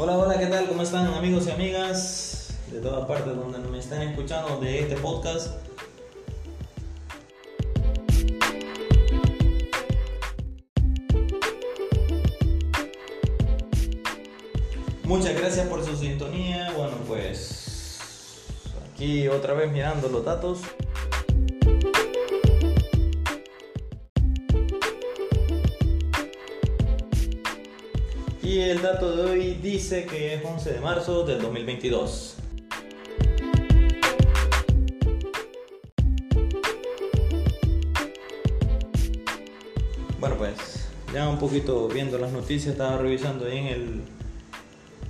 Hola, hola, ¿qué tal? ¿Cómo están amigos y amigas de todas partes donde me están escuchando de este podcast? Muchas gracias por su sintonía. Bueno, pues aquí otra vez mirando los datos. Y el dato de hoy dice que es 11 de marzo del 2022. Bueno, pues ya un poquito viendo las noticias, estaba revisando ahí en el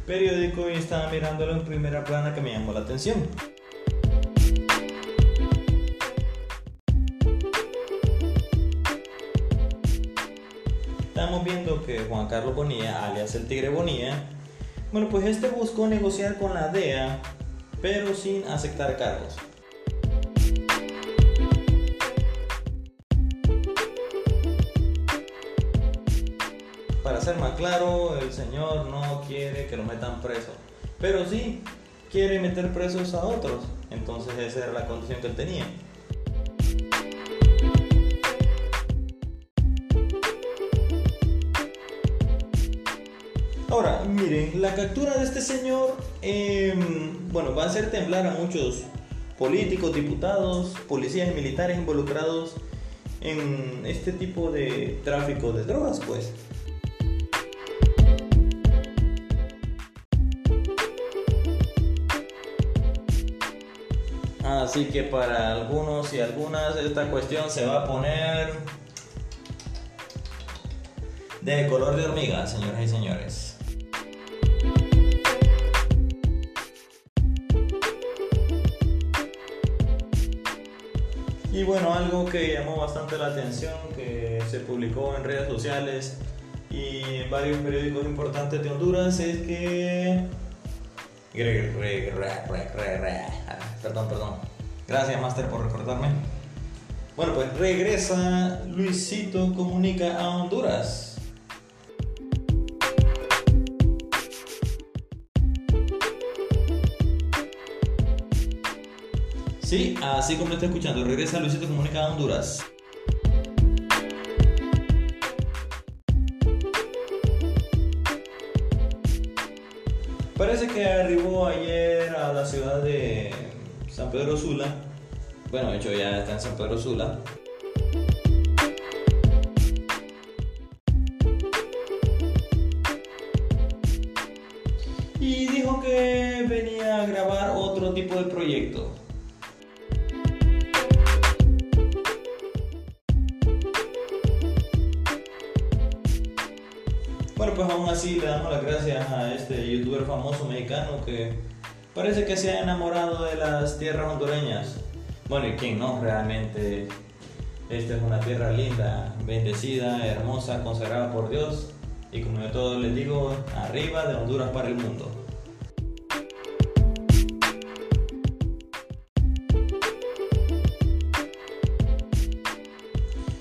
periódico y estaba mirándolo en primera plana que me llamó la atención. Que Juan Carlos Bonilla, alias el Tigre Bonilla, bueno, pues este buscó negociar con la DEA, pero sin aceptar cargos. Para ser más claro, el señor no quiere que lo metan preso, pero sí quiere meter presos a otros. Entonces esa era la condición que él tenía. Miren, la captura de este señor, eh, bueno, va a hacer temblar a muchos políticos, diputados, policías y militares involucrados en este tipo de tráfico de drogas, pues. Así que para algunos y algunas esta cuestión se va a poner de color de hormiga, señoras y señores. Y bueno, algo que llamó bastante la atención, que se publicó en redes sociales y en varios periódicos importantes de Honduras, es que... Perdón, perdón. Gracias, Master, por recordarme. Bueno, pues regresa Luisito Comunica a Honduras. Sí, así como está escuchando, regresa Luisito Comunica a Honduras. Parece que arribó ayer a la ciudad de San Pedro Sula. Bueno, de hecho ya está en San Pedro Sula. Y dijo que venía a grabar otro tipo de proyecto. Bueno, pues aún así le damos las gracias a este youtuber famoso mexicano que parece que se ha enamorado de las tierras hondureñas. Bueno, y quién no, realmente esta es una tierra linda, bendecida, hermosa, consagrada por Dios. Y como yo todos les digo, arriba de Honduras para el mundo.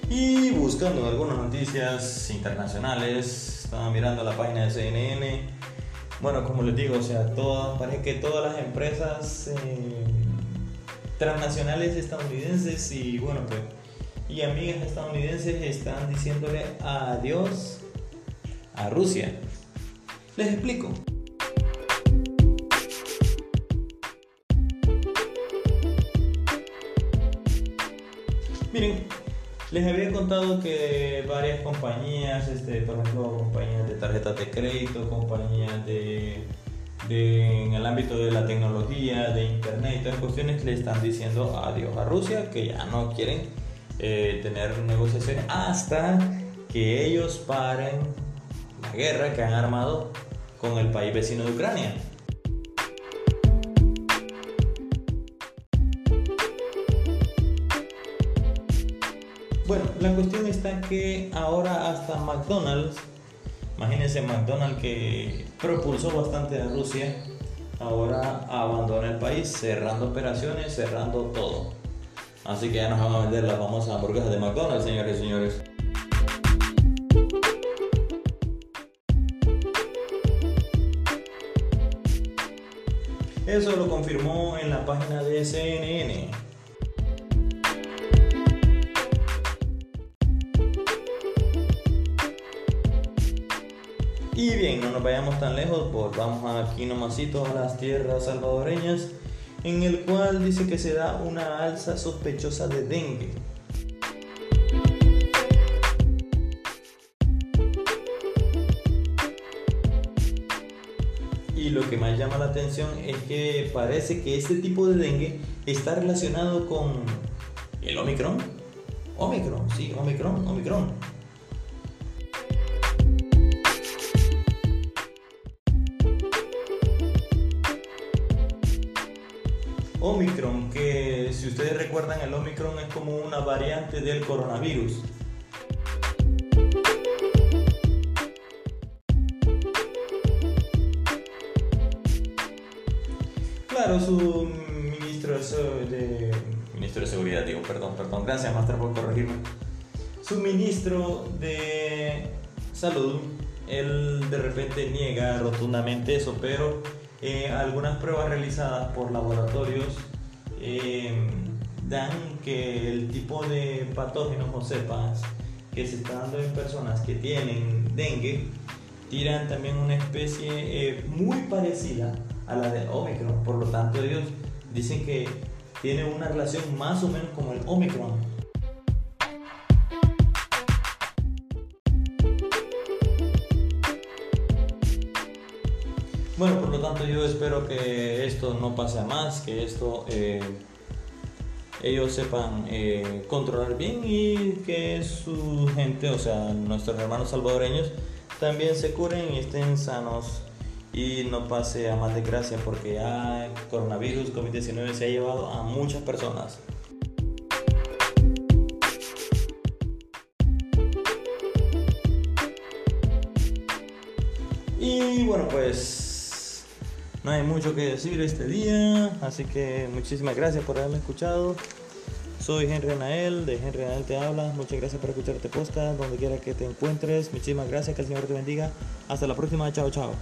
Y buscando algunas noticias internacionales, estaba mirando la página de CNN. Bueno, como les digo, o sea, todas, parece que todas las empresas eh, transnacionales estadounidenses y bueno, pues y amigas estadounidenses están diciéndole adiós a Rusia. Les explico. Miren, les había contado que varias compañías, este, por ejemplo, compañías de tarjetas de crédito, compañías de, en el ámbito de la tecnología, de internet y todas cuestiones, le están diciendo adiós a Rusia, que ya no quieren eh, tener negociaciones hasta que ellos paren la guerra que han armado con el país vecino de Ucrania. Bueno, la cuestión está que ahora hasta McDonald's, imagínense McDonald's que propulsó bastante a Rusia, ahora abandona el país cerrando operaciones, cerrando todo. Así que ya nos van a vender las famosas hamburguesas de McDonald's, señores y señores. Eso lo confirmó en la página de CNN. Y bien, no nos vayamos tan lejos, pues vamos aquí nomasito a las tierras salvadoreñas, en el cual dice que se da una alza sospechosa de dengue. Y lo que más llama la atención es que parece que este tipo de dengue está relacionado con el Omicron. Omicron, sí, Omicron, Omicron. Omicron, que si ustedes recuerdan el Omicron es como una variante del coronavirus. Claro, su ministro de, ministro de Seguridad, digo, perdón, perdón, gracias Master por corregirme. Su ministro de Salud, él de repente niega rotundamente eso, pero eh, algunas pruebas realizadas por laboratorios eh, dan que el tipo de patógenos o cepas que se está dando en personas que tienen dengue tiran también una especie eh, muy parecida a la de Omicron. Por lo tanto, ellos dicen que tiene una relación más o menos como el Omicron. Bueno, por lo tanto yo espero que esto no pase más, que esto eh, ellos sepan eh, controlar bien y que su gente, o sea, nuestros hermanos salvadoreños, también se curen y estén sanos y no pase a más desgracia porque ya coronavirus, COVID-19 se ha llevado a muchas personas. Y bueno, pues no hay mucho que decir este día, así que muchísimas gracias por haberme escuchado. Soy Henry Anael, de Henry Anael te habla. Muchas gracias por escuchar este podcast, donde quiera que te encuentres. Muchísimas gracias, que el Señor te bendiga. Hasta la próxima, chao, chao.